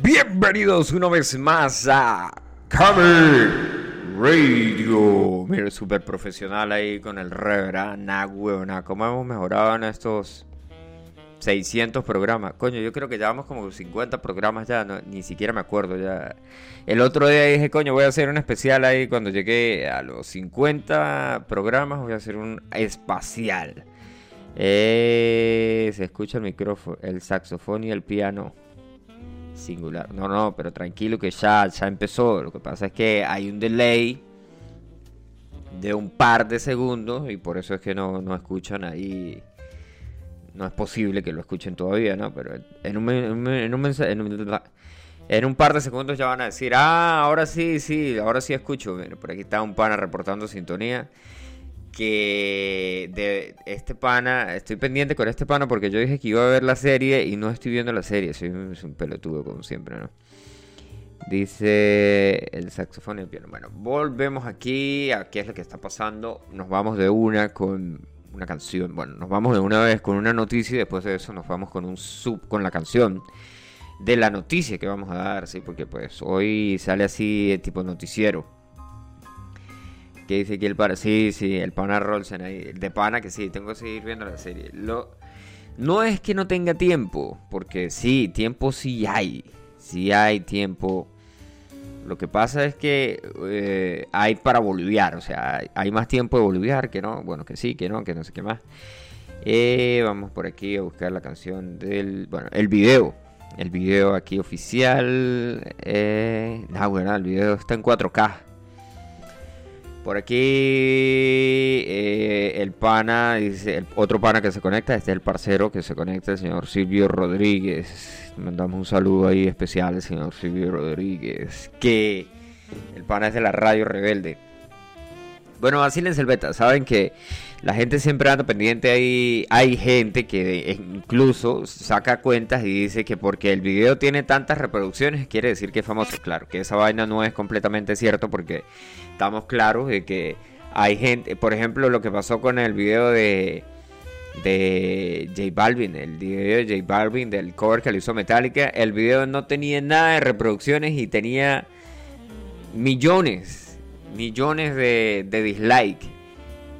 Bienvenidos una vez más a Cover Radio. Mira, súper profesional ahí con el reverend. Nah, huevona. ¿Cómo hemos mejorado en estos 600 programas? Coño, yo creo que llevamos como 50 programas ya. Ni siquiera me acuerdo ya. El otro día dije, coño, voy a hacer un especial ahí. Cuando llegué a los 50 programas, voy a hacer un espacial. Eh, se escucha el micrófono, el saxofón y el piano singular. No, no, pero tranquilo que ya, ya empezó. Lo que pasa es que hay un delay de un par de segundos y por eso es que no, no escuchan ahí. No es posible que lo escuchen todavía, ¿no? Pero en un, en un, en un, par de segundos ya van a decir, ah, ahora sí, sí, ahora sí escucho. Bueno, por aquí está un pana reportando sintonía que de este pana, estoy pendiente con este pana porque yo dije que iba a ver la serie y no estoy viendo la serie, soy un, un pelotudo como siempre, ¿no? Dice el saxofón y el piano. Bueno, volvemos aquí a qué es lo que está pasando. Nos vamos de una con una canción. Bueno, nos vamos de una vez con una noticia y después de eso nos vamos con un sub con la canción de la noticia que vamos a dar, sí, porque pues hoy sale así tipo noticiero que dice que el pana, sí, sí, el pana Rolsen ahí, de pana que sí, tengo que seguir viendo la serie. Lo, no es que no tenga tiempo, porque sí, tiempo sí hay, sí hay tiempo. Lo que pasa es que eh, hay para boliviar, o sea, hay más tiempo de boliviar que no, bueno, que sí, que no, que no sé qué más. Eh, vamos por aquí a buscar la canción del, bueno, el video. El video aquí oficial. Eh, no, bueno, el video está en 4K. Por aquí eh, el pana, dice, el otro pana que se conecta, este es el parcero que se conecta, el señor Silvio Rodríguez. Mandamos un saludo ahí especial al señor Silvio Rodríguez, que el pana es de la radio rebelde. Bueno, así el beta, saben que la gente siempre anda pendiente ahí. Hay gente que incluso saca cuentas y dice que porque el video tiene tantas reproducciones quiere decir que es famoso. Claro, que esa vaina no es completamente cierto porque estamos claros de que hay gente, por ejemplo, lo que pasó con el video de de J Balvin, el video de J Balvin del cover que le hizo Metallica, el video no tenía nada de reproducciones y tenía millones, millones de, de dislike.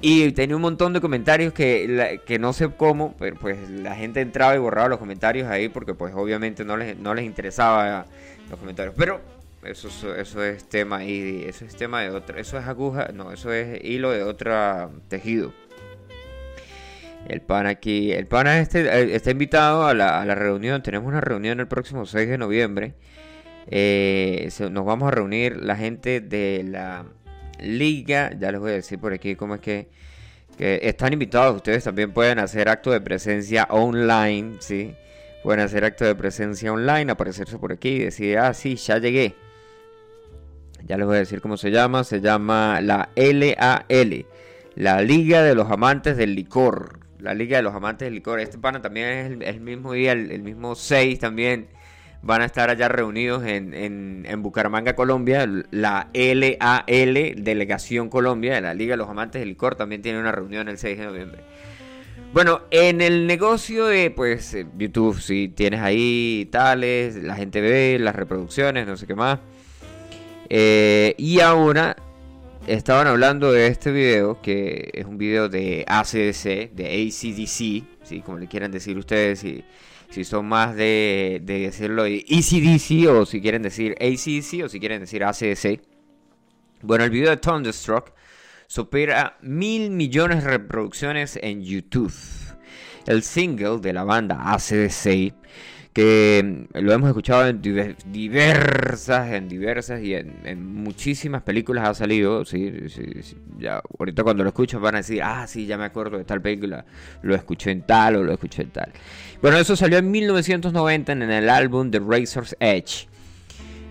Y tenía un montón de comentarios que, que no sé cómo, pero pues la gente entraba y borraba los comentarios ahí porque pues obviamente no les, no les interesaba los comentarios. Pero eso, eso es tema y eso es tema de otra, eso es aguja, no, eso es hilo de otro tejido. El pan aquí, el pan este, eh, está invitado a la, a la, reunión, tenemos una reunión el próximo 6 de noviembre. Eh, nos vamos a reunir la gente de la liga, ya les voy a decir por aquí cómo es que, están invitados, ustedes también pueden hacer acto de presencia online, ¿sí? Pueden hacer acto de presencia online, aparecerse por aquí y decir, ah, sí, ya llegué. Ya les voy a decir cómo se llama. Se llama la LAL. La Liga de los Amantes del Licor. La Liga de los Amantes del Licor. Este pana también es el, mismo día, el, mismo 6 también. Van a estar allá reunidos en, en, Bucaramanga, Colombia. La LAL, Delegación Colombia, de la Liga de los Amantes del Licor, también tiene una reunión el 6 de noviembre. Bueno, en el negocio de pues YouTube, si tienes ahí tales, la gente ve las reproducciones, no sé qué más. Eh, y ahora estaban hablando de este video, que es un video de ACDC, de ACDC, ¿sí? como le quieran decir ustedes, si, si son más de, de decirlo de ACDC o si quieren decir ACDC o si quieren decir ACDC. Bueno, el video de Thunderstruck supera mil millones de reproducciones en YouTube. El single de la banda ACDC que lo hemos escuchado en diversas, en diversas y en, muchísimas películas ha salido. Sí, ya, ahorita cuando lo escucho van a decir, ah, sí, ya me acuerdo de tal película, lo escuché en tal o lo escuché en tal. Bueno, eso salió en 1990 en el álbum The Razor's Edge.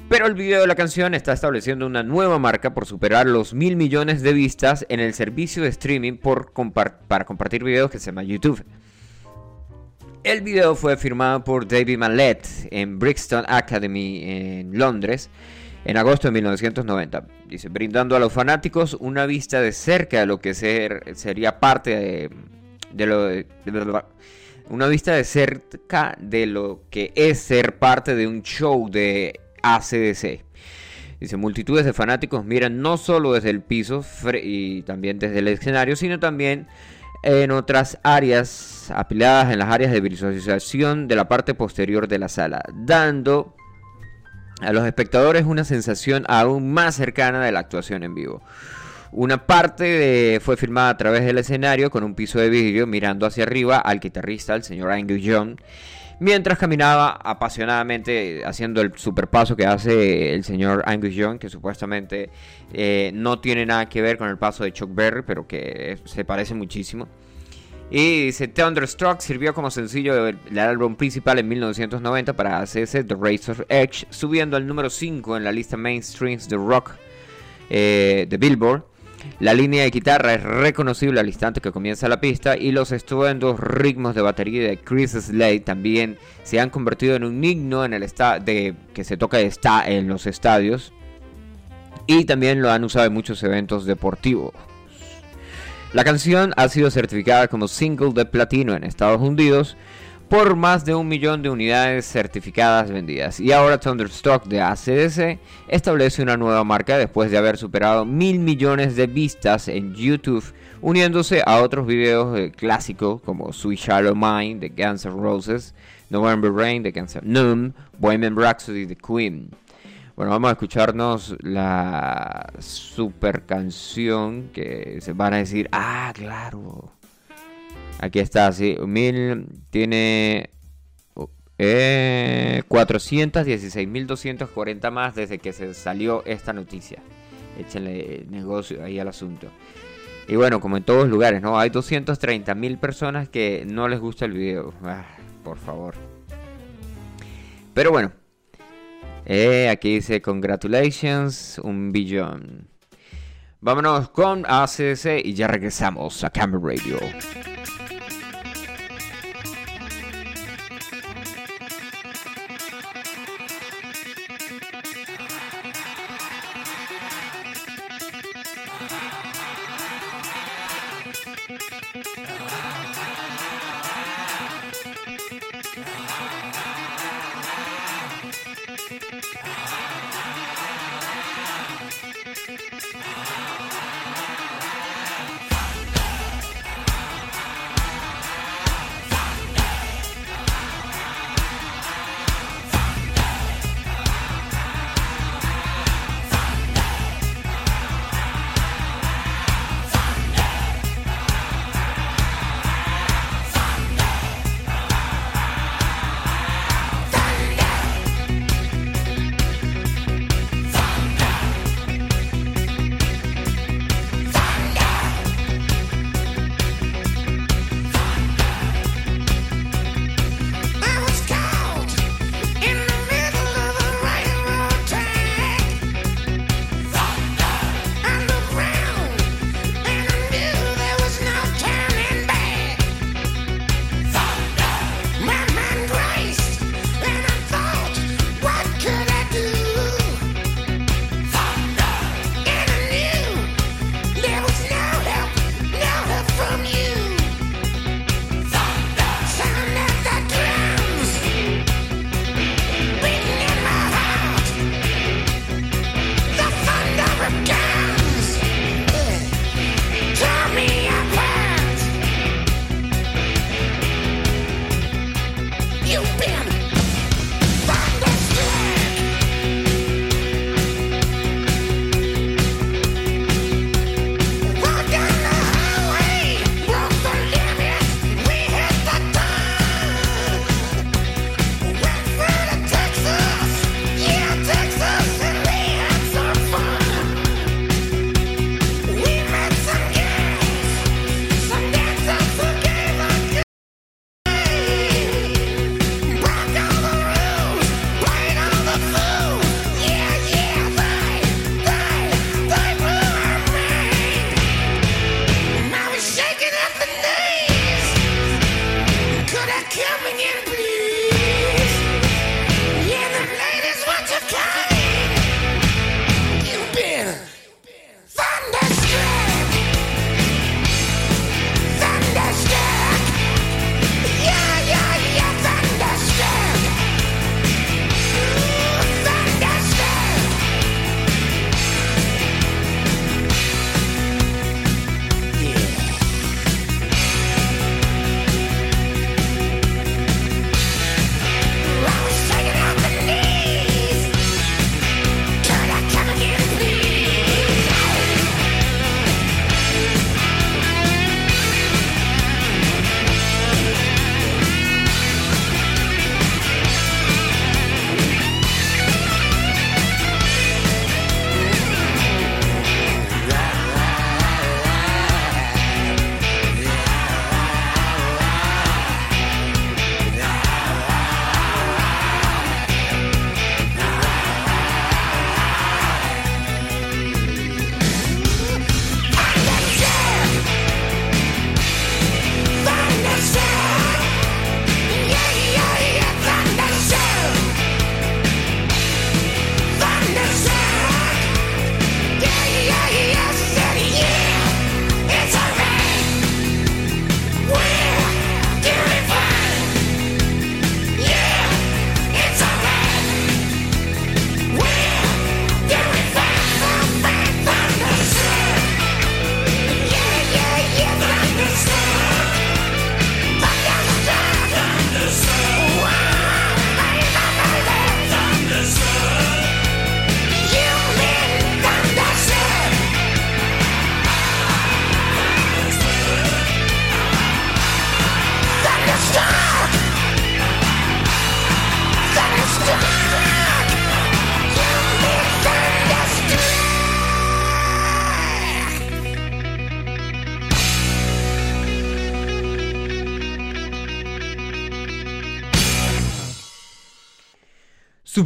Pero el video de la canción está estableciendo una nueva marca por superar los mil millones de vistas en el servicio de streaming para compartir videos que se llama YouTube. El video fue firmado por David Mallet en Brixton Academy en Londres en agosto de 1990. Dice, brindando a los fanáticos una vista de cerca de lo que ser, sería parte de, lo, una vista de cerca de lo que es ser parte de un show de ACDC. Dice, multitudes de fanáticos miran no solo desde el piso y también desde el escenario, sino también en otras áreas apiladas en las áreas de visualización de la parte posterior de la sala, dando a los espectadores una sensación aún más cercana de la actuación en vivo. Una parte fue filmada a través del escenario con un piso de vidrio mirando hacia arriba al guitarrista, el señor Angus Young, mientras caminaba apasionadamente haciendo el superpaso que hace el señor Angus Young, que supuestamente eh, no tiene nada que ver con el paso de Chuck Berry, pero que se parece muchísimo. Y dice, Thunderstruck sirvió como sencillo del álbum principal en 1990 para hacerse The Razor Edge, subiendo al número 5 en la lista mainstreams de rock eh, de Billboard. La línea de guitarra es reconocible al instante que comienza la pista y los estupendos ritmos de batería de Chris Slade también se han convertido en un himno en el de, que se toca está en los estadios y también lo han usado en muchos eventos deportivos. La canción ha sido certificada como single de platino en Estados Unidos por más de un millón de unidades certificadas vendidas. Y ahora Thunderstruck de ACDC establece una nueva marca después de haber superado mil millones de vistas en YouTube, uniéndose a otros videos clásicos como Sweet Shallow Mind de Guns N' Roses, November Rain de Guns N' Roses, Bohemian Rhapsody de Queen. Bueno, vamos a escucharnos la super canción que se van a decir, ah, claro. Aquí está, sí. Mil tiene eh, 416.240 más desde que se salió esta noticia. Échenle negocio ahí al asunto. Y bueno, como en todos lugares, ¿no? Hay 230.000 personas que no les gusta el video. Ah, por favor. Pero bueno. Eh, aquí dice congratulations, un billón. Vámonos con ACC y ya regresamos a Camera Radio.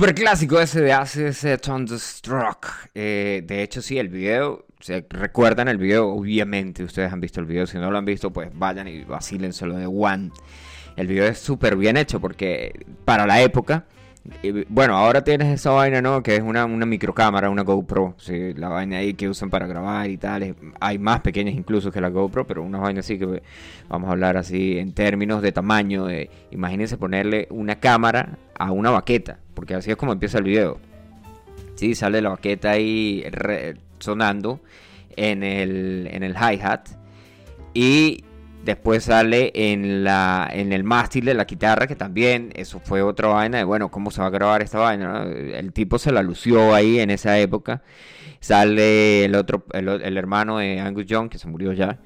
Super clásico ese de Access Thunderstruck. Eh, de hecho, sí, el video. ¿Se recuerdan el video? Obviamente, ustedes han visto el video. Si no lo han visto, pues vayan y vacílenselo de One. El video es súper bien hecho porque para la época bueno, ahora tienes esa vaina, ¿no? Que es una, una microcámara, una GoPro. ¿sí? La vaina ahí que usan para grabar y tal. Hay más pequeñas incluso que la GoPro, pero una vaina así que vamos a hablar así en términos de tamaño. imagínense ponerle una cámara a una baqueta, porque así es como empieza el video. Sí, sale la baqueta ahí sonando en el, en el hi-hat. Y Después sale en, la, en el mástil de la guitarra, que también eso fue otra vaina de, bueno, ¿cómo se va a grabar esta vaina? El tipo se la lució ahí en esa época. Sale el otro, el, hermano de Angus Young, que se murió ya,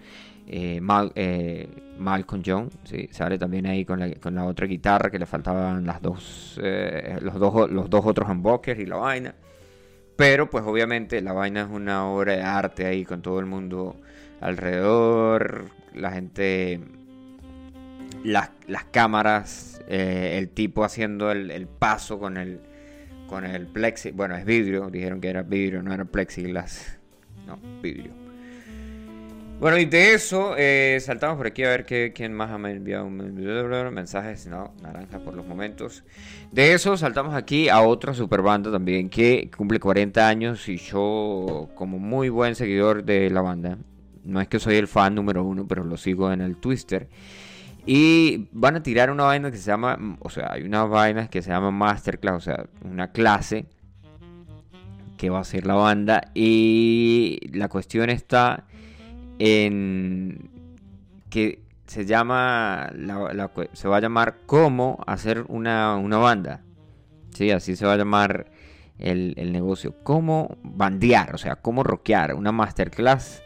eh, eh, Malcolm Young, sale también ahí con la, con la otra guitarra, que le faltaban las dos, eh, los, dos, los dos otros humbuckers y la vaina. Pero pues obviamente la vaina es una obra de arte ahí con todo el mundo alrededor, la gente, las, cámaras, eh, el tipo haciendo el, paso con el, con el plexi, bueno, es vidrio, dijeron que era vidrio, no era plexiglas, no, vidrio. Bueno, y de eso eh, saltamos por aquí a ver qué, quién más me ha enviado mensajes. No, naranja por los momentos. De eso saltamos aquí a otra super banda también que cumple 40 años y yo como muy buen seguidor de la banda no es que soy el fan número uno, pero lo sigo en el Twister. Y van a tirar una vaina que se llama, o sea, hay una vaina que se llama Masterclass, o sea, una clase que va a ser la banda. Y la cuestión está en que se llama, se va a llamar cómo hacer una, banda. Sí, así se va a llamar el, el negocio. Cómo bandear, o sea, cómo rockear, una masterclass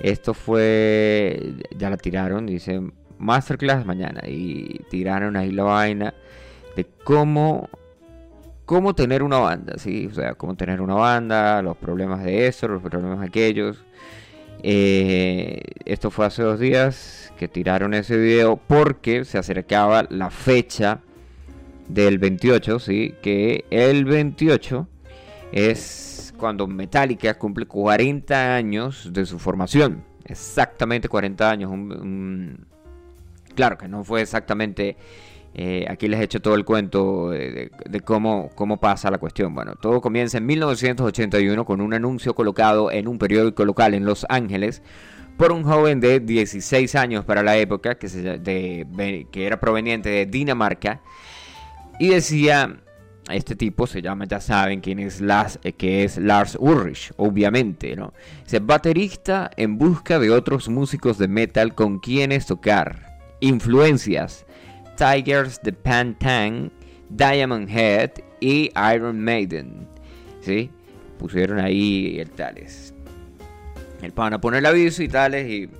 esto fue, ya la tiraron, dice Masterclass mañana y tiraron ahí la vaina de cómo cómo tener una banda, sí, o sea, cómo tener una banda, los problemas de eso, los problemas de aquellos. Eh, esto fue hace dos días que tiraron ese video porque se acercaba la fecha del 28, sí, que el 28 es cuando Metallica cumple 40 años de su formación. Exactamente 40 años. Claro que no fue exactamente... Eh, aquí les he hecho todo el cuento de, cómo, cómo pasa la cuestión. Bueno, todo comienza en 1981 con un anuncio colocado en un periódico local en Los Ángeles por un joven de 16 años para la época que, que era proveniente de Dinamarca y decía este tipo se llama, ya saben quién es Lars, eh, que es Lars Ulrich, obviamente, ¿no? Es baterista en busca de otros músicos de metal con quienes tocar. Influencias: Tigers de Pantang, Diamond Head y Iron Maiden. ¿Sí? Pusieron ahí el tales. El pan a poner el aviso y tales y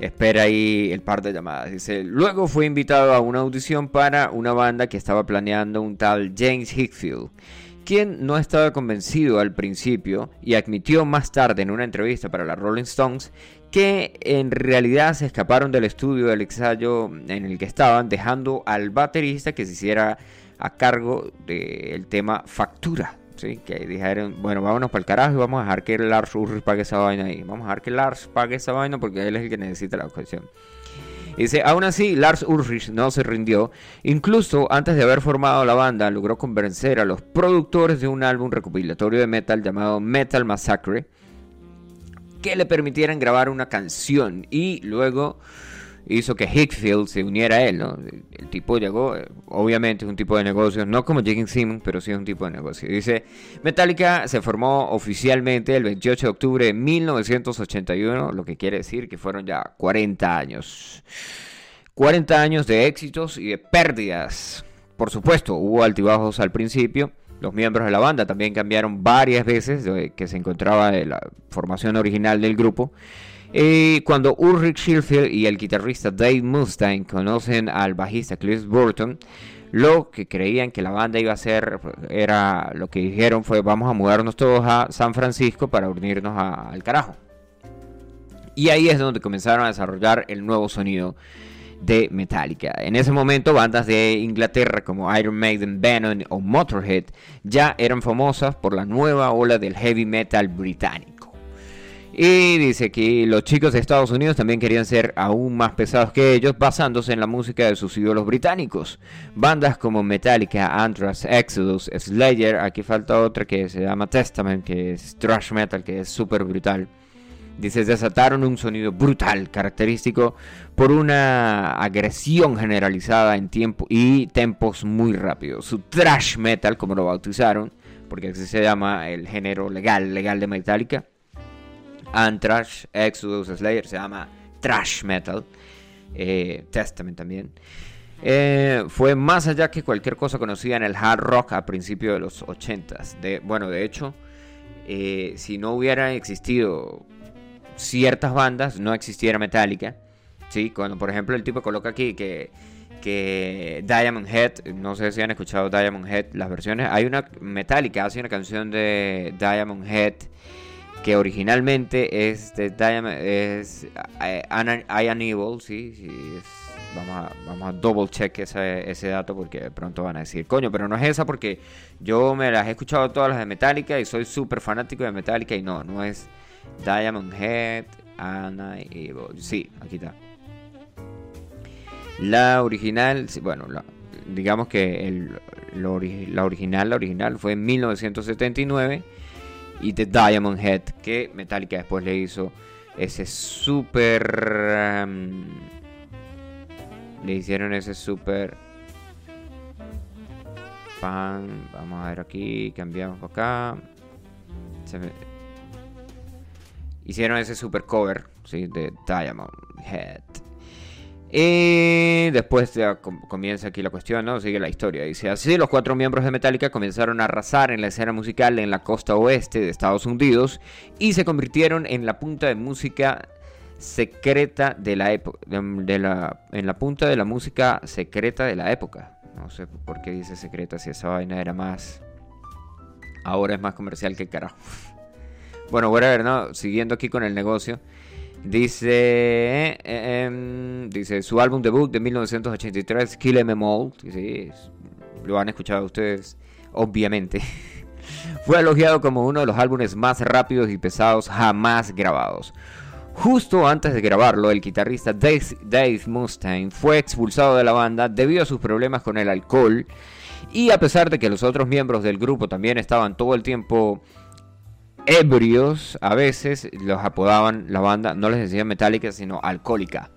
espera ahí el par de llamadas. Dice, luego fue invitado a una audición para una banda que estaba planeando un tal James Hickfield, quien no estaba convencido al principio y admitió más tarde en una entrevista para la Rolling Stones que en realidad se escaparon del estudio del ensayo en el que estaban, dejando al baterista que se hiciera a cargo del tema factura que dijeron, bueno, vámonos para el carajo y vamos a dejar que Lars Ulrich pague esa vaina ahí. Vamos a dejar que Lars pague esa vaina porque él es el que necesita la ocasión. Dice, aún así, Lars Ulrich no se rindió. Incluso antes de haber formado la banda, logró convencer a los productores de un álbum recopilatorio de metal llamado Metal Massacre que le permitieran grabar una canción y luego hizo que Hickfield se uniera a él. El tipo llegó, eh, obviamente es un tipo de negocio, no como Jim Simmons, pero sí es un tipo de negocio. Dice, Metallica se formó oficialmente el 28 de octubre de 1981, lo que quiere decir que fueron ya 40 años. 40 años de éxitos y de pérdidas. Por supuesto, hubo altibajos al principio. Los miembros de la banda también cambiaron varias veces de que se encontraba en la formación original del grupo. Y cuando Ulrich Schilfield y el guitarrista Dave Mustaine conocen al bajista Chris Burton, lo que creían que la banda iba a hacer era lo que dijeron fue vamos a mudarnos todos a San Francisco para unirnos al carajo. Y ahí es donde comenzaron a desarrollar el nuevo sonido de Metallica. En ese momento bandas de Inglaterra como Iron Maiden, Venom o Motorhead ya eran famosas por la nueva ola del heavy metal británico. Y dice que los chicos de Estados Unidos también querían ser aún más pesados que ellos, basándose en la música de sus ídolos británicos. Bandas como Metallica, Anthrax, Exodus, Slayer, aquí falta otra que se llama Testament, que es thrash metal, que es súper brutal. Dice, desataron un sonido brutal, característico por una agresión generalizada en tiempo y tempos muy rápidos. Su thrash metal, como lo bautizaron, porque así se llama el género legal, legal de Metallica. Anthrax, Exodus, Slayer, se llama thrash metal. Eh, Testament también. Eh, fue más allá que cualquier cosa conocida en el hard rock a principios de los 80s. De, bueno, de hecho, eh, si no hubiera existido ciertas bandas no existiera Metallica. ¿sí? Cuando, por ejemplo, el tipo coloca aquí que, que Diamond Head, no sé si han escuchado Diamond Head, las versiones. Hay una Metallica, hace una canción de Diamond Head que originalmente es de Diamond, es eh, I, Evil, ¿sí? sí vamos, a, vamos a double check ese, ese dato porque de pronto van a decir, coño, pero no es esa porque yo me las he escuchado todas las de Metallica y soy súper fanático de Metallica y no, no es Diamond Head, Anna Sí, aquí está. La original, bueno, digamos que la original, la original fue en 1979 y The Diamond Head que Metallica después le hizo ese super um, le hicieron ese super fan vamos a ver aquí cambiamos acá se me, hicieron ese super cover de Diamond Head. Y después comienza aquí la cuestión, ¿no? Sigue la historia. Dice, así los cuatro miembros de Metallica comenzaron a arrasar en la escena musical en la costa oeste de Estados Unidos y se convirtieron en la punta de música secreta de la época, de la, en la punta de la música secreta de la época. No sé por qué dice secreta si esa vaina era más... Ahora es más comercial que carajo. Bueno, ver, ¿no? Siguiendo aquí con el negocio. Dice, eh, em, dice su álbum debut de 1983, Kill Em All, sí, lo han escuchado ustedes, obviamente. Fue elogiado como uno de los álbumes más rápidos y pesados jamás grabados. Justo antes de grabarlo, el guitarrista Dave, Dave Mustaine fue expulsado de la banda debido a sus problemas con el alcohol. Y a pesar de que los otros miembros del grupo también estaban todo el tiempo ebrios, a veces los apodaban la banda, no les decían metálica, sino alcohólica.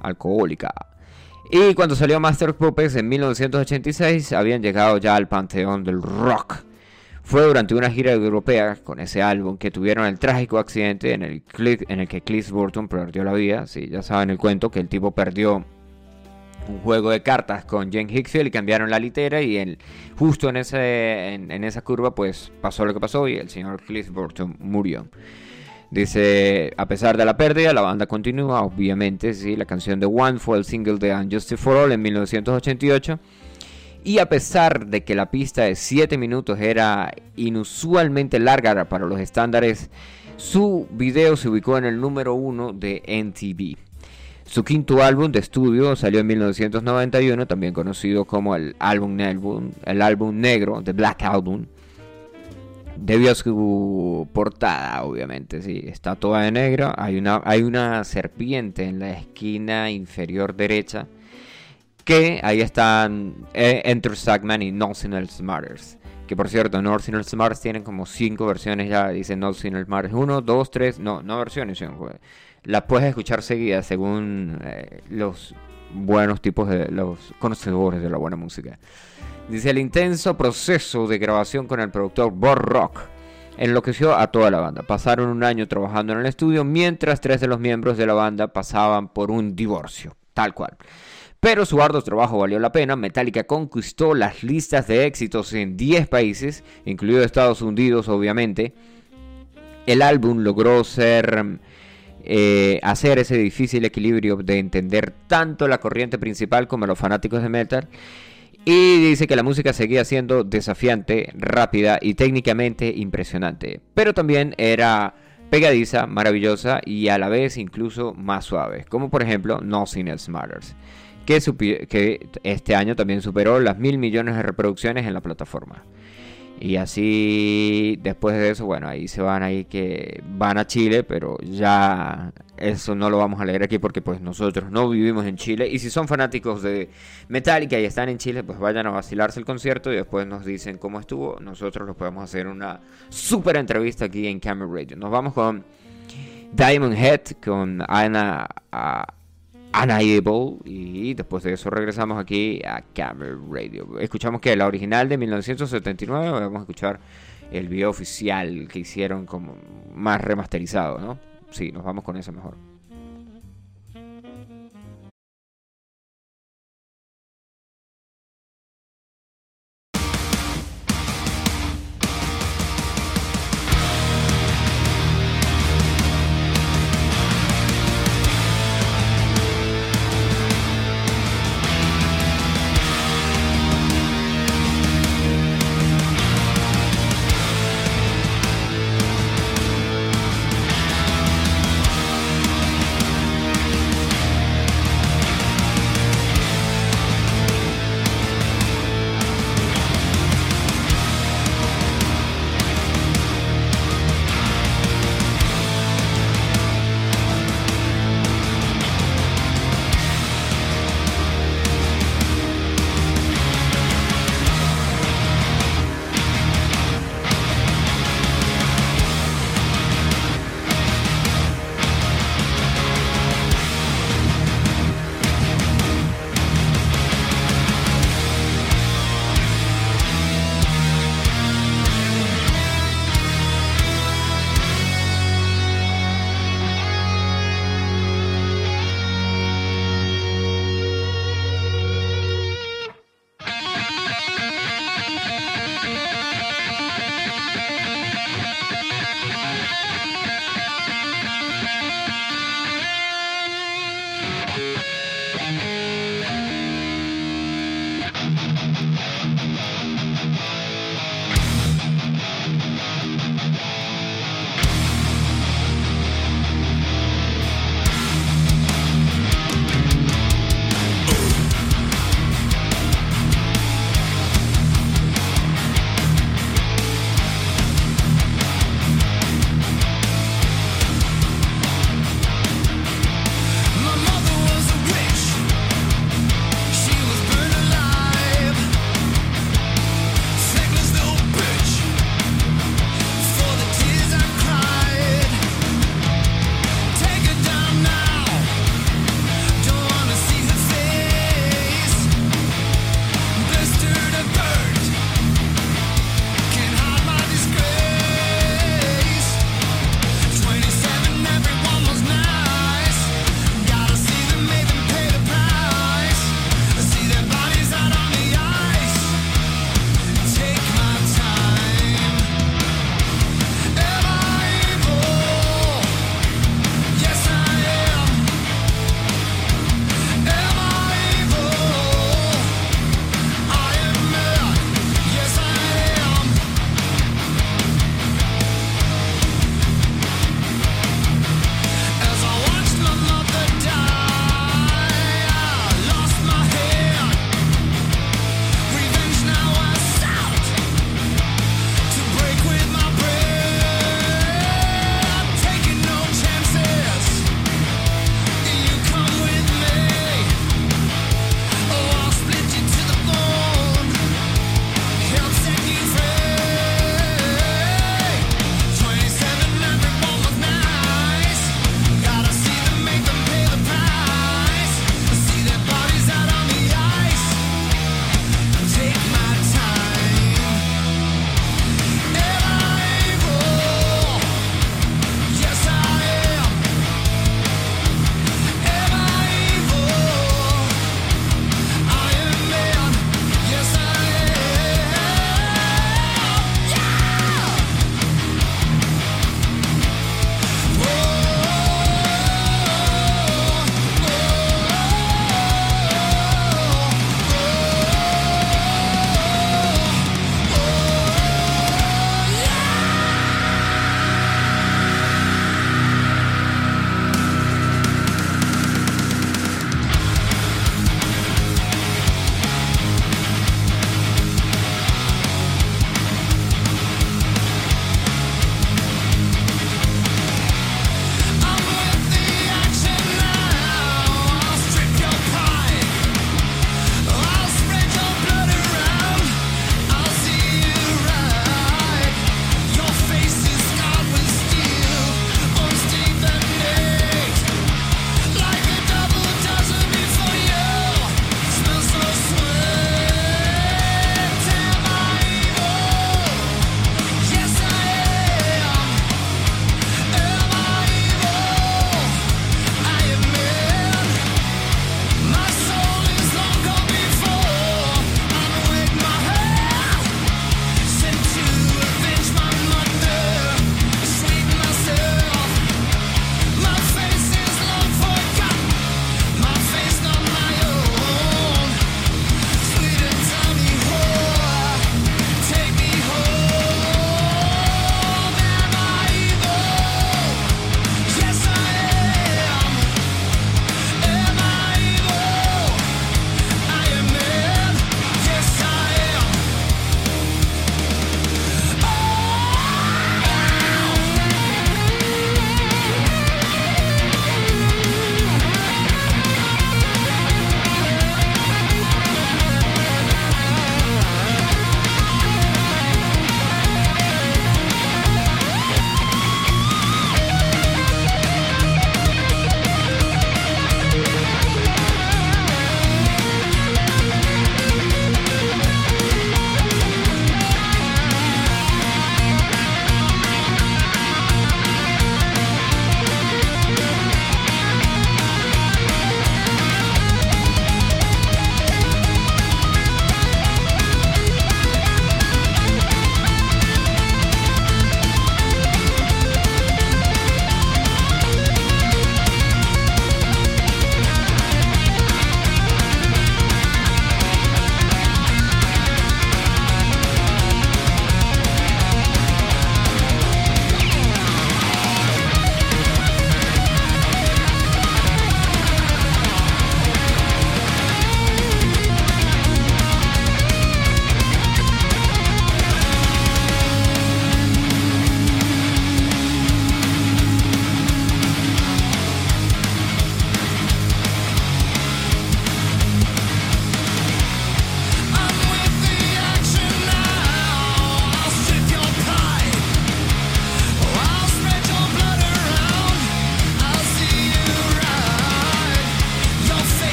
Alcohólica. Y cuando salió Master Puppets en 1986, habían llegado ya al panteón del rock. Fue durante una gira europea con ese álbum que tuvieron el trágico accidente en el, en el que Cliff Burton perdió la vida. Sí, ya saben el cuento que el tipo perdió un juego de cartas con Jane Hicksfield y cambiaron la litera y el, justo en, ese, en, esa curva pues pasó lo que pasó y el señor Cliff Burton murió. Dice, a pesar de la pérdida, la banda continúa, obviamente, sí, la canción de One fue el single de Unjustice for All en 1988. Y a pesar de que la pista de 7 minutos era inusualmente larga para los estándares, su video se ubicó en el número 1 de NTV. Su quinto álbum de estudio salió en 1991, también conocido como el álbum, el álbum negro, The Black Album. Debido a su portada, obviamente, sí, está toda de negro. Hay una, hay una serpiente en la esquina inferior derecha. Que ahí están eh, Enter Sagman y Nothing Else Matters. Que por cierto, Nothing Else Matters tienen como cinco versiones ya. Dice Nothing Else Matters 1, 2, 3. No, no versiones, la puedes escuchar seguida según eh, los buenos tipos de los conocedores de la buena música. Dice el intenso proceso de grabación con el productor Bob Rock enloqueció a toda la banda. Pasaron un año trabajando en el estudio mientras tres de los miembros de la banda pasaban por un divorcio, tal cual. Pero su arduo trabajo valió la pena. Metallica conquistó las listas de éxitos en 10 países, incluido Estados Unidos, obviamente. El álbum logró ser eh, hacer ese difícil equilibrio de entender tanto la corriente principal como los fanáticos de metal. Y dice que la música seguía siendo desafiante, rápida y técnicamente impresionante. Pero también era pegadiza, maravillosa y a la vez incluso más suave, como por ejemplo Nothing Else Matters, que, que este año también superó las mil millones de reproducciones en la plataforma. Y así, después de eso, bueno, ahí se van ahí que van a Chile, pero ya eso no lo vamos a leer aquí porque pues nosotros no vivimos en Chile. Y si son fanáticos de Metallica y están en Chile, pues vayan a vacilarse el concierto y después nos dicen cómo estuvo. Nosotros los podemos hacer una super entrevista aquí en Camera Radio. Nos vamos con Diamond Head, con Ana... Unable y después de eso regresamos aquí a Camera Radio. Escuchamos que la original de 1979, vamos a escuchar el video oficial que hicieron como más remasterizado, ¿no? Sí, nos vamos con eso mejor.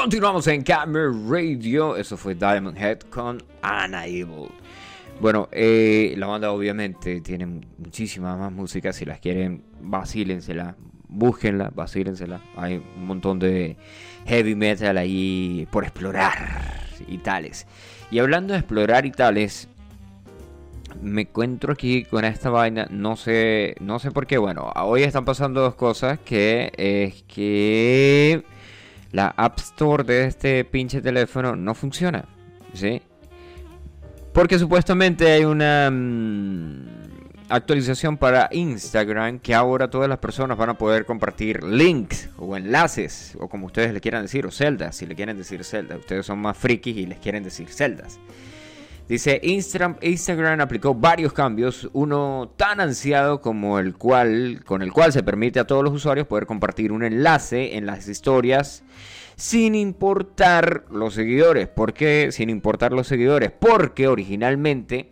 Continuamos en Camera Radio. Eso fue Diamond Head con Unable. Bueno, eh, la banda obviamente tiene muchísimas más música. Si las quieren, vacílensela. Búsquenla, vacílensela. Hay un montón de heavy metal ahí por explorar y tales. Y hablando de explorar y tales, me encuentro aquí con esta vaina. No sé, no sé por qué. Bueno, hoy están pasando dos cosas. Que es que la App Store de este pinche teléfono no funciona. ¿Sí? Porque supuestamente hay una mm, actualización para Instagram que ahora todas las personas van a poder compartir links o enlaces, o como ustedes le quieran decir, o celdas, si le quieren decir celdas. Ustedes son más frikis y les quieren decir celdas. Dice, Instagram, Instagram aplicó varios cambios, uno tan ansiado como el cual, con el cual se permite a todos los usuarios poder compartir un enlace en las historias sin importar los seguidores. ¿Por qué sin importar los seguidores? Porque originalmente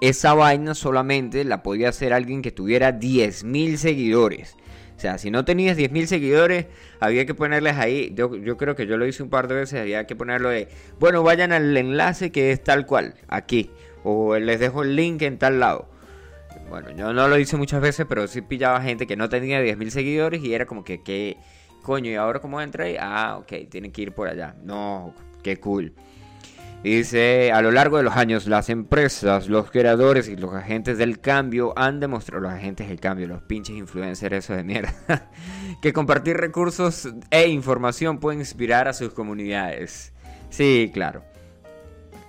esa vaina solamente la podía hacer alguien que tuviera 10.000 seguidores. O sea, si no tenías 10.000 seguidores, había que ponerles ahí. Yo, creo que yo lo hice un par de veces. Había que ponerlo de, bueno, vayan al enlace que es tal cual, aquí. O les dejo el link en tal lado. Bueno, yo no lo hice muchas veces, pero sí pillaba gente que no tenía 10.000 seguidores y era como que, que, coño, ¿y ahora cómo entré? Ah, ok, tienen que ir por allá. No, qué cool. Dice, a lo largo de los años, las empresas, los creadores y los agentes del cambio han demostrado, los agentes del cambio, los pinches influencers, eso de mierda, que compartir recursos e información puede inspirar a sus comunidades. Sí, claro.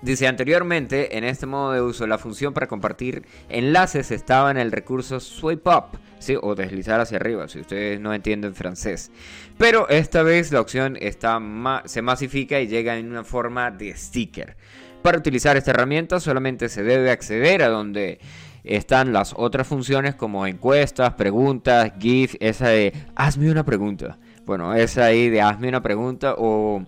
Dice anteriormente, en este modo de uso, la función para compartir enlaces estaba en el recurso swipe up, ¿sí? o deslizar hacia arriba, si ustedes no entienden francés. Pero esta vez la opción está se masifica y llega en una forma de sticker. Para utilizar esta herramienta solamente se debe acceder a donde están las otras funciones como encuestas, preguntas, GIF, esa de hazme una pregunta. Bueno, esa ahí de hazme una pregunta o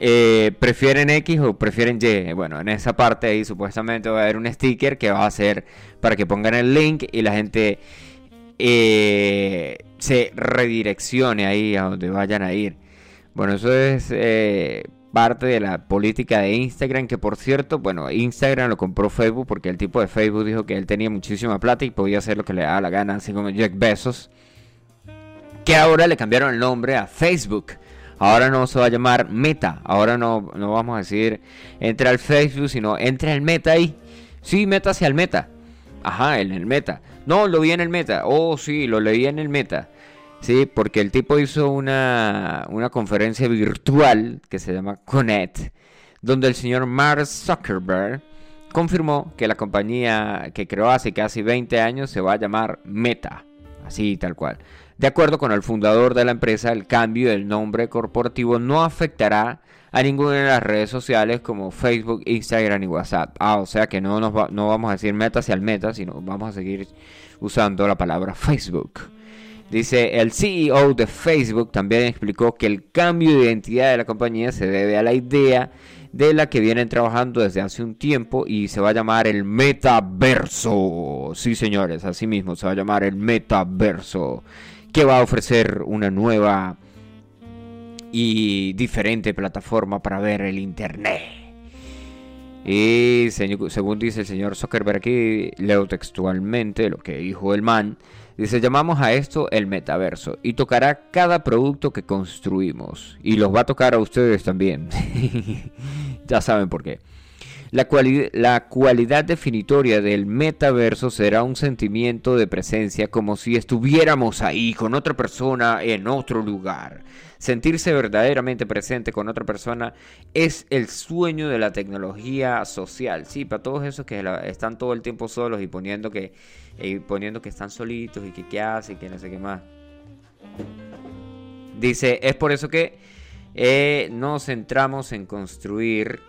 eh, prefieren X o prefieren Y. Bueno, en esa parte ahí supuestamente va a haber un sticker que va a ser para que pongan el link y la gente eh, se redireccione ahí a donde vayan a ir. Bueno, eso es eh, parte de la política de Instagram, que por cierto, bueno, Instagram lo compró Facebook porque el tipo de Facebook dijo que él tenía muchísima plata y podía hacer lo que le daba la gana, así como Jack Bezos. Que ahora le cambiaron el nombre a Facebook. Ahora no se va a llamar Meta. Ahora no, no vamos a decir entra al Facebook, sino entra al Meta ahí. Sí, meta hacia el Meta. Ajá, en el Meta. No, lo vi en el Meta. Oh, sí, lo leí en el Meta. Sí, porque el tipo hizo una, una conferencia virtual que se llama Connect, donde el señor Mark Zuckerberg confirmó que la compañía que creó hace casi 20 años se va a llamar Meta. Así tal cual. De acuerdo con el fundador de la empresa, el cambio del nombre corporativo no afectará a ninguna de las redes sociales como Facebook, Instagram y WhatsApp. Ah, o sea que no, nos no vamos a decir meta hacia el meta, sino vamos a seguir usando la palabra Facebook. Dice, el CEO de Facebook también explicó que el cambio de identidad de la compañía se debe a la idea de la que vienen trabajando desde hace un tiempo y se va a llamar el metaverso. Sí, señores, así mismo se va a llamar el metaverso que va a ofrecer una nueva y diferente plataforma para ver el Internet. Y según dice el señor Zuckerberg aquí, leo textualmente lo que dijo el man, dice, llamamos a esto el metaverso y tocará cada producto que construimos y los va a tocar a ustedes también. ya saben por qué. La, la, cualidad definitoria del metaverso será un sentimiento de presencia como si estuviéramos ahí con otra persona en otro lugar. Sentirse verdaderamente presente con otra persona es el sueño de la tecnología social. Sí, para todos esos que están todo el tiempo solos y poniendo que, eh, poniendo que están solitos y que qué hacen, que no sé qué más. Dice, es por eso que eh, nos centramos en construir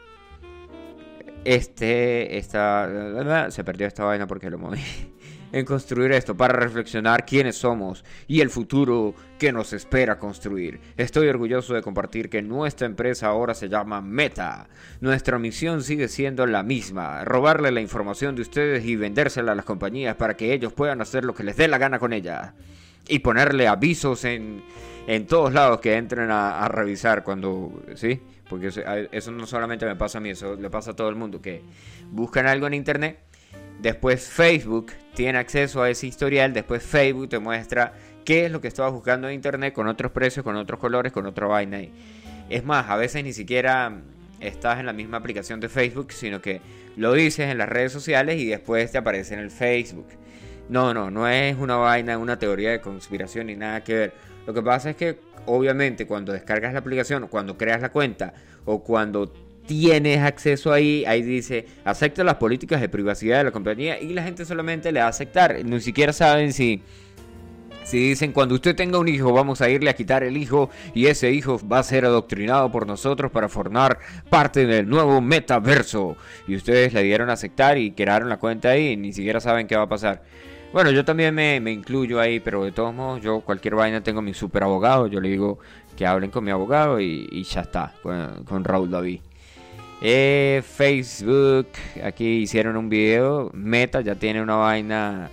este, esta, se perdió esta vaina porque lo moví. En construir esto para reflexionar quiénes somos y el futuro que nos espera construir. Estoy orgulloso de compartir que nuestra empresa ahora se llama Meta. Nuestra misión sigue siendo la misma, robarle la información de ustedes y vendérsela a las compañías para que ellos puedan hacer lo que les dé la gana con ella. y ponerle avisos en, en todos lados que entren a, revisar cuando, ¿sí? Porque eso, no solamente me pasa a mí, eso le pasa a todo el mundo, que buscan algo en internet, después Facebook tiene acceso a ese historial, después Facebook te muestra qué es lo que estabas buscando en internet con otros precios, con otros colores, con otra vaina. Es más, a veces ni siquiera estás en la misma aplicación de Facebook, sino que lo dices en las redes sociales y después te aparece en el Facebook. No, no, no es una vaina, una teoría de conspiración ni nada que ver. Lo que pasa es que obviamente cuando descargas la aplicación, cuando creas la cuenta o cuando tienes acceso ahí, ahí dice acepta las políticas de privacidad de la compañía y la gente solamente le va a aceptar. Ni siquiera saben si si dicen, cuando usted tenga un hijo, vamos a irle a quitar el hijo y ese hijo va a ser adoctrinado por nosotros para formar parte del nuevo metaverso. Y ustedes le dieron a aceptar y crearon la cuenta ahí y ni siquiera saben qué va a pasar. Bueno, yo también me, incluyo ahí, pero de todos modos, yo cualquier vaina tengo mi super abogado. Yo le digo que hablen con mi abogado y, ya está, con, Raúl David. Eh, Facebook, aquí hicieron un video. Meta ya tiene una vaina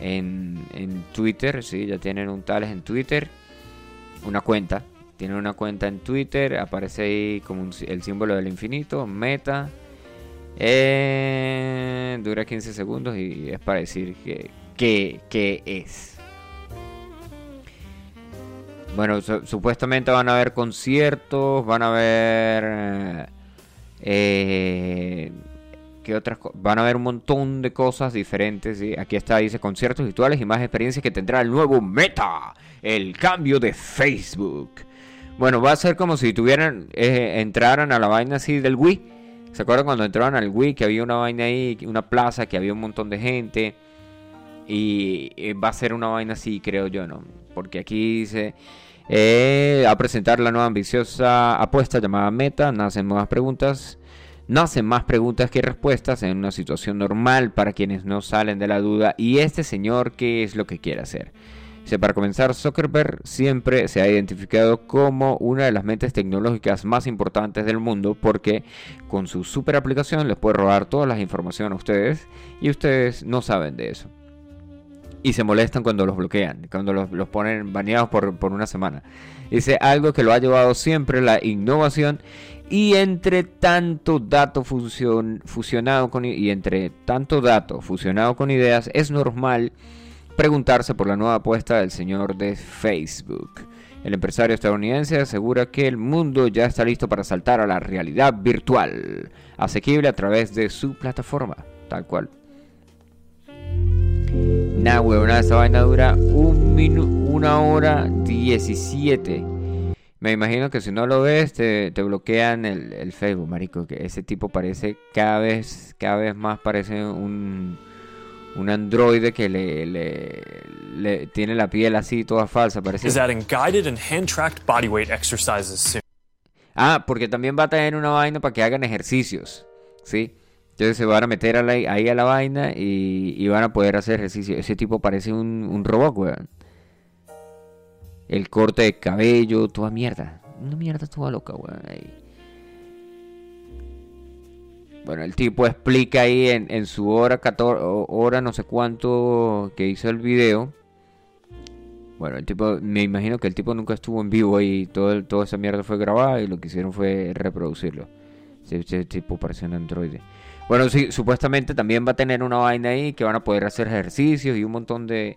en, Twitter, sí, ya tienen un tales en Twitter, una cuenta, tienen una cuenta en Twitter, aparece ahí como el símbolo del infinito, meta, eh, dura 15 segundos y es para decir que, que, es. Bueno, supuestamente van a haber conciertos, van a haber... Eh, otras van a haber un montón de cosas diferentes. Aquí está, dice conciertos virtuales y más experiencias que tendrá el nuevo Meta, el cambio de Facebook. Bueno, va a ser como si tuvieran, eh, entraran a la vaina así del Wii. ¿Se acuerdan cuando entraron al Wii que había una vaina ahí, una plaza, que había un montón de gente? Y va a ser una vaina así, creo yo, ¿no? Porque aquí dice... Eh, a presentar la nueva ambiciosa apuesta llamada Meta, nacen nuevas preguntas no hacen más preguntas que respuestas en una situación normal para quienes no salen de la duda. ¿Y este señor qué es lo que quiere hacer? para comenzar, Zuckerberg siempre se ha identificado como una de las mentes tecnológicas más importantes del mundo porque con su super aplicación les puede robar todas las informaciones a ustedes y ustedes no saben de eso. Y se molestan cuando los bloquean, cuando los, ponen baneados por, por una semana. Dice algo que lo ha llevado siempre la innovación y entre tanto dato fusionado con y entre tanto dato fusionado con ideas es normal preguntarse por la nueva apuesta del señor de Facebook. El empresario estadounidense asegura que el mundo ya está listo para saltar a la realidad virtual, asequible a través de su plataforma, tal cual. Nah, huevona, esa vaina dura un minuto, una hora 17 me imagino que si no lo ves, te, bloquean el, Facebook, marico. Que ese tipo parece cada vez, cada vez más parece un, un androide que le, le, tiene la piel así toda falsa. Parece. Ah, porque también va a tener una vaina para que hagan ejercicios, ¿sí? Entonces se van a meter ahí a la vaina y, van a poder hacer ejercicio. Ese tipo parece un, robot, weón el corte de cabello, toda mierda. Una mierda toda loca, weón. Bueno, el tipo explica ahí en, su hora, 14, hora no sé cuánto que hizo el video. Bueno, el tipo, me imagino que el tipo nunca estuvo en vivo ahí. Todo, toda esa mierda fue grabada y lo que hicieron fue reproducirlo. Ese, tipo parecía un androide. Bueno, sí, supuestamente también va a tener una vaina ahí que van a poder hacer ejercicios y un montón de,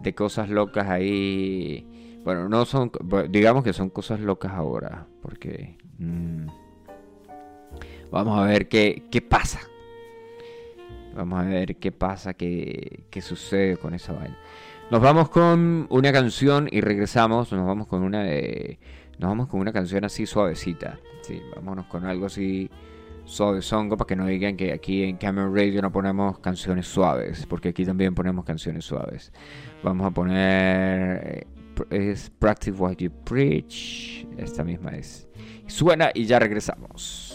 de cosas locas ahí bueno, no son, digamos que son cosas locas ahora, porque mm, vamos a ver qué, qué pasa. Vamos a ver qué pasa, qué, qué sucede con esa vaina. Nos vamos con una canción y regresamos. Nos vamos con una de, nos vamos con una canción así suavecita. Sí, vámonos con algo así suave songo para que no digan que aquí en Cameron Radio no ponemos canciones suaves, porque aquí también ponemos canciones suaves. Vamos a poner eh, Practice What You Preach. Esta misma es. Suena y ya regresamos.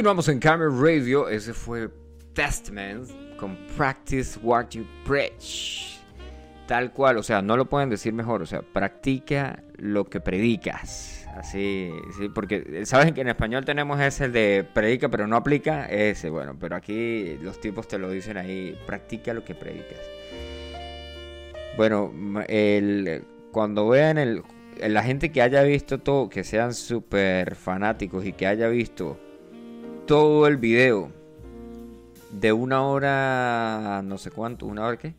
Continuamos en Camera Radio. Ese fue Testament con Practice What You Preach. Tal cual, o sea, no lo pueden decir mejor. O sea, practica lo que predicas. Así, sí, porque saben que en español tenemos ese de predica pero no aplica. Ese, bueno, pero aquí los tipos te lo dicen ahí. Practica lo que predicas. Bueno, el, cuando vean el, la gente que haya visto todo, que sean súper fanáticos y que haya visto todo el video. De una hora, no sé cuánto, una hora qué,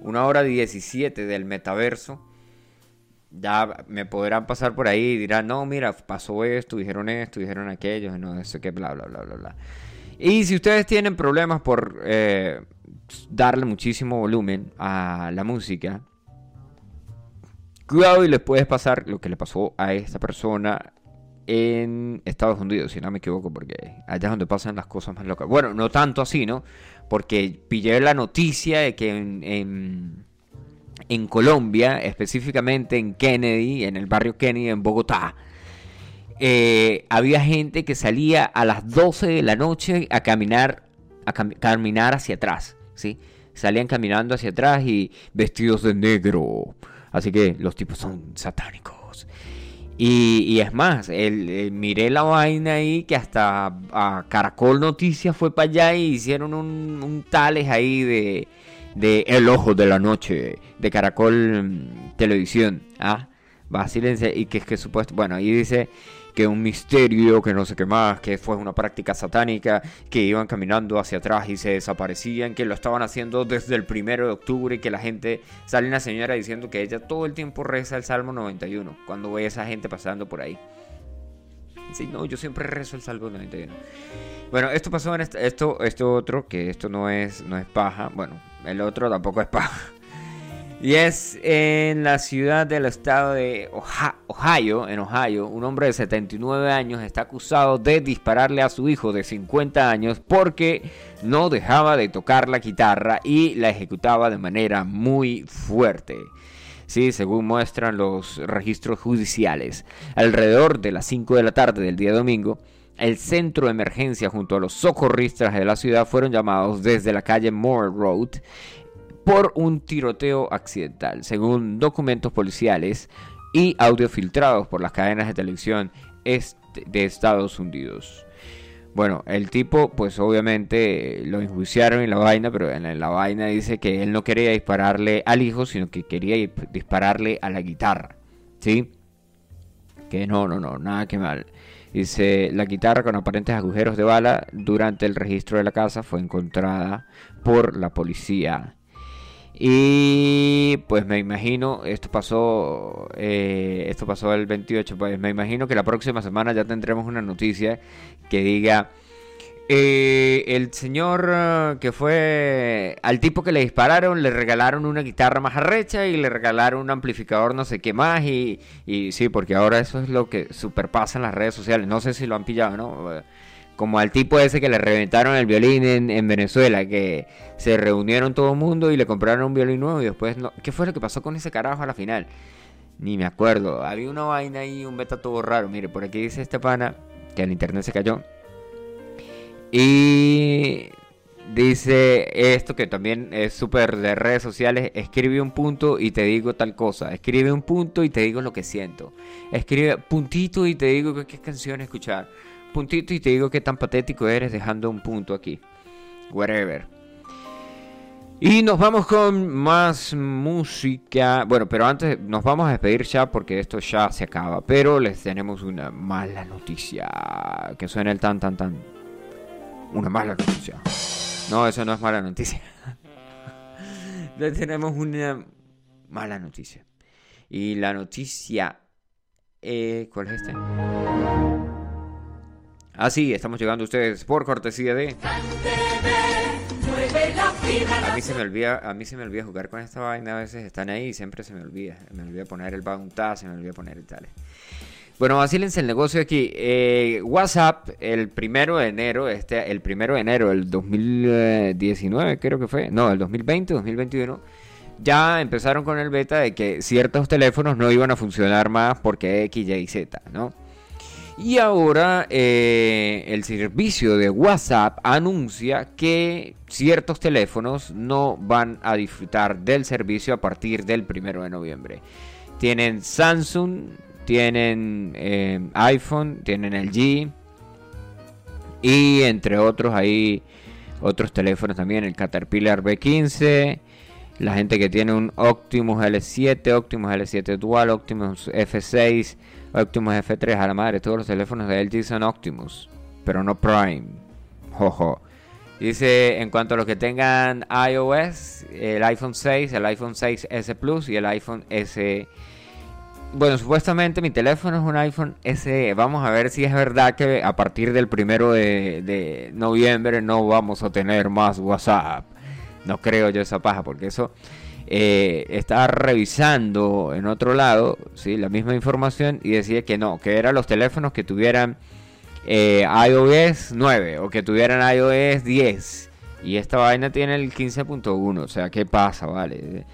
una hora 17 del metaverso, ya me podrán pasar por ahí y dirán, no, mira, pasó esto, dijeron esto, dijeron aquello, no sé qué, bla, bla, bla, bla, bla. Y si ustedes tienen problemas por eh, darle muchísimo volumen a la música, cuidado y les puedes pasar lo que le pasó a esta persona en Estados Unidos, si no me equivoco, porque allá es donde pasan las cosas más locas. Bueno, no tanto así, ¿no? Porque pillé la noticia de que en, en, Colombia, específicamente en Kennedy, en el barrio Kennedy, en Bogotá, eh, había gente que salía a las 12 de la noche a caminar, a caminar hacia atrás, ¿sí? Salían caminando hacia atrás y vestidos de negro. Así que los tipos son satánicos. Y, es más, el, miré la vaina ahí que hasta a Caracol Noticias fue para allá y hicieron un, un tales ahí de, de El Ojo de la Noche, de Caracol mm, Televisión. Ah, silencio y que es que supuesto, bueno, ahí dice que un misterio, que no sé qué más, que fue una práctica satánica, que iban caminando hacia atrás y se desaparecían, que lo estaban haciendo desde el primero de octubre y que la gente, sale una señora diciendo que ella todo el tiempo reza el Salmo 91 cuando ve a esa gente pasando por ahí. Dice, no, yo siempre rezo el Salmo 91. Bueno, esto pasó en esto, esto otro, que esto no es, no es paja, bueno, el otro tampoco es paja. Y es en la ciudad del estado de Ohio, en Ohio, un hombre de 79 años está acusado de dispararle a su hijo de 50 años porque no dejaba de tocar la guitarra y la ejecutaba de manera muy fuerte. Sí, según muestran los registros judiciales. Alrededor de las 5 de la tarde del día domingo, el centro de emergencia junto a los socorristas de la ciudad fueron llamados desde la calle Moore Road por un tiroteo accidental, según documentos policiales y audio filtrados por las cadenas de televisión de Estados Unidos. Bueno, el tipo, pues obviamente lo enjuiciaron en la vaina, pero en la vaina dice que él no quería dispararle al hijo, sino que quería dispararle a la guitarra. ¿Sí? Que no, no, no, nada que mal. Dice, la guitarra con aparentes agujeros de bala durante el registro de la casa fue encontrada por la policía y pues me imagino, esto pasó, eh, esto pasó el 28, pues me imagino que la próxima semana ya tendremos una noticia que diga, eh, el señor eh, que fue al tipo que le dispararon, le regalaron una guitarra más arrecha y le regalaron un amplificador no sé qué más y, y sí, porque ahora eso es lo que superpasa en las redes sociales, no sé si lo han pillado, ¿no? Como al tipo ese que le reventaron el violín en, Venezuela, que se reunieron todo el mundo y le compraron un violín nuevo y después, no, ¿qué fue lo que pasó con ese carajo a la final? Ni me acuerdo, había una vaina ahí, un beta todo raro, mire, por aquí dice este pana que el internet se cayó. Y dice esto que también es súper de redes sociales, escribe un punto y te digo tal cosa, escribe un punto y te digo lo que siento, escribe puntito y te digo qué canción escuchar puntito y te digo que tan patético eres dejando un punto aquí. Whatever. Y nos vamos con más música. Bueno, pero antes nos vamos a despedir ya porque esto ya se acaba. Pero les tenemos una mala noticia. Que suena el tan tan tan. Una mala noticia. No, eso no es mala noticia. les tenemos una mala noticia. Y la noticia... Eh, ¿Cuál es este? Así estamos llegando ustedes por cortesía de. A mí se me olvida, a mí se me olvida jugar con esta vaina, a veces están ahí y siempre se me olvida. Me olvida poner el bounty, se me olvida poner el tal. Bueno, vacílense el negocio aquí. Eh, WhatsApp, el primero de enero, este, el primero de enero del 2019, creo que fue. No, el 2020, 2021. Ya empezaron con el beta de que ciertos teléfonos no iban a funcionar más porque X, Y, Z, ¿no? Y ahora eh, el servicio de WhatsApp anuncia que ciertos teléfonos no van a disfrutar del servicio a partir del primero de noviembre. Tienen Samsung, tienen eh, iPhone, tienen LG y entre otros hay otros teléfonos también, el Caterpillar B15, la gente que tiene un Optimus L7, Optimus L7 Dual, Optimus F6, Optimus F3, a la madre, todos los teléfonos de LG son Optimus, pero no Prime. Jojo. Dice, en cuanto a los que tengan iOS, el iPhone 6, el iPhone 6S Plus y el iPhone S bueno, supuestamente mi teléfono es un iPhone SE. Vamos a ver si es verdad que a partir del primero de, noviembre no vamos a tener más WhatsApp. No creo yo esa paja, porque eso eh, estaba revisando en otro lado, sí, la misma información y decía que no, que eran los teléfonos que tuvieran eh, iOS 9 o que tuvieran iOS 10. Y esta vaina tiene el 15.1, o sea, ¿qué pasa, vale?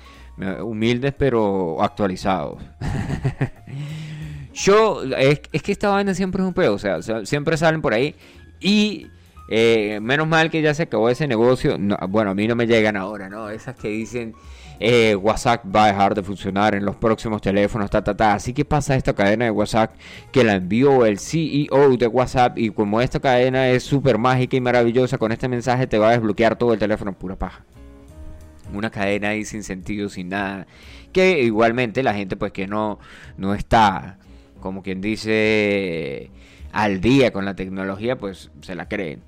humildes pero actualizados. Yo, es, que esta vaina siempre es un peo, o sea, siempre salen por ahí y eh, menos mal que ya se acabó ese negocio. bueno, a mí no me llegan ahora, ¿no? Esas que dicen eh, WhatsApp va a dejar de funcionar en los próximos teléfonos, ta, ta, ta. Así que pasa esta cadena de WhatsApp que la envió el CEO de WhatsApp y como esta cadena es súper mágica y maravillosa, con este mensaje te va a desbloquear todo el teléfono, pura paja una cadena ahí sin sentido, sin nada. Que igualmente la gente pues que no, no está, como quien dice, al día con la tecnología, pues se la creen.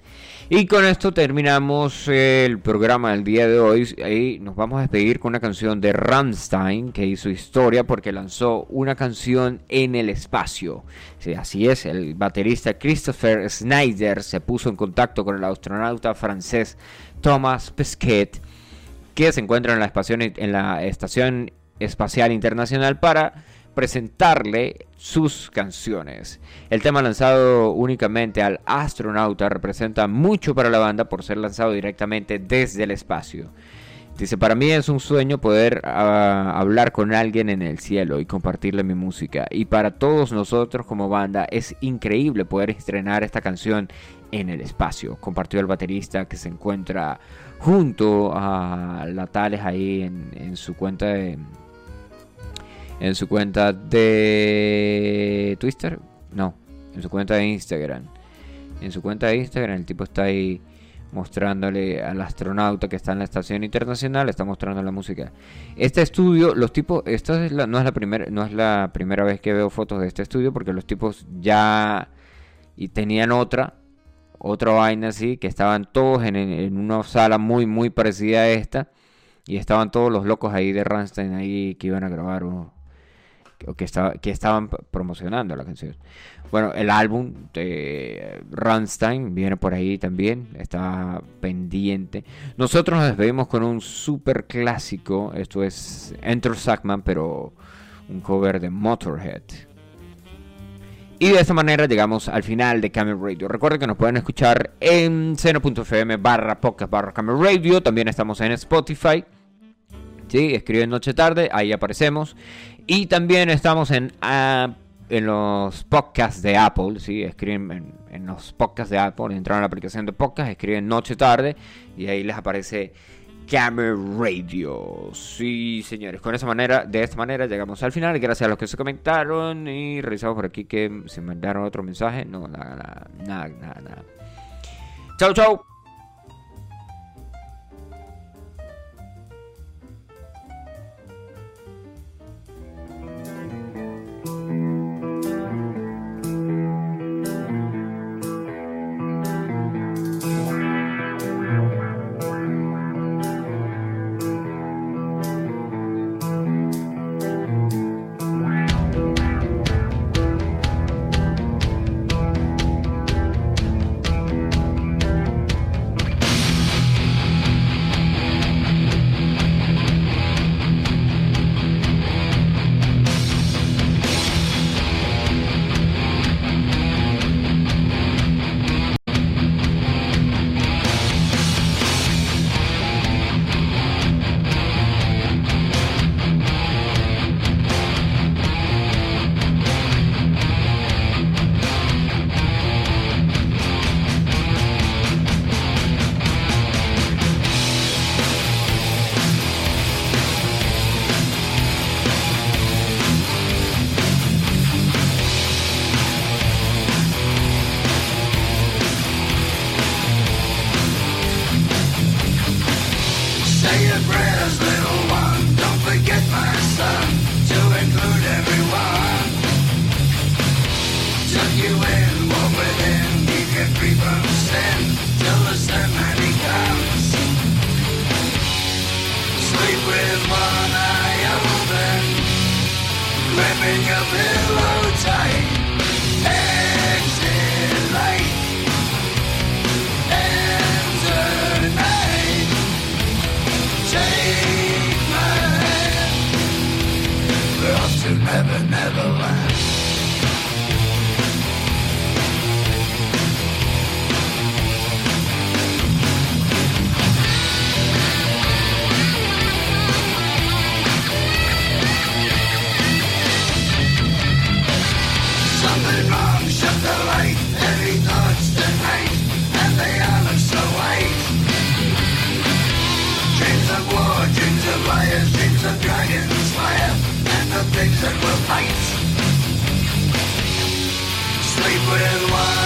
Y con esto terminamos el programa del día de hoy. Y nos vamos a despedir con una canción de Rammstein que hizo historia porque lanzó una canción en el espacio. Sí, así es, el baterista Christopher Snyder se puso en contacto con el astronauta francés Thomas Pesquet que se encuentra en la Estación Espacial Internacional para presentarle sus canciones. El tema lanzado únicamente al astronauta representa mucho para la banda por ser lanzado directamente desde el espacio. Dice, para mí es un sueño poder ah, hablar con alguien en el cielo y compartirle mi música. Y para todos nosotros como banda es increíble poder estrenar esta canción en el espacio. Compartió el baterista que se encuentra junto a la Tales ahí en, su cuenta de en su cuenta de Twitter no en su cuenta de Instagram en su cuenta de Instagram el tipo está ahí mostrándole al astronauta que está en la estación internacional está mostrando la música este estudio los tipos esta es no es la primera no es la primera vez que veo fotos de este estudio porque los tipos ya y tenían otra otra vaina así, que estaban todos en, una sala muy, muy parecida a esta. Y estaban todos los locos ahí de Rammstein ahí que iban a grabar que, estaba, que estaban promocionando la canción. Bueno, el álbum de Rammstein viene por ahí también, está pendiente. Nosotros nos despedimos con un super clásico, esto es Enter Sackman, pero un cover de Motorhead. Y de esta manera llegamos al final de Camel Radio. Recuerden que nos pueden escuchar en seno.fm barra podcast barra Camel Radio. También estamos en Spotify. Sí, escriben Noche Tarde, ahí aparecemos. Y también estamos en, ah, en los podcasts de Apple. Sí, escriben en, los podcasts de Apple. Entran a la aplicación de podcast, escriben Noche Tarde y ahí les aparece Camera Radio. Sí, señores, con esa manera, de esta manera llegamos al final. Gracias a los que se comentaron y revisamos por aquí que se mandaron otro mensaje. No, nada, nada, nada, nada. Chau, chau. never, never land. with one.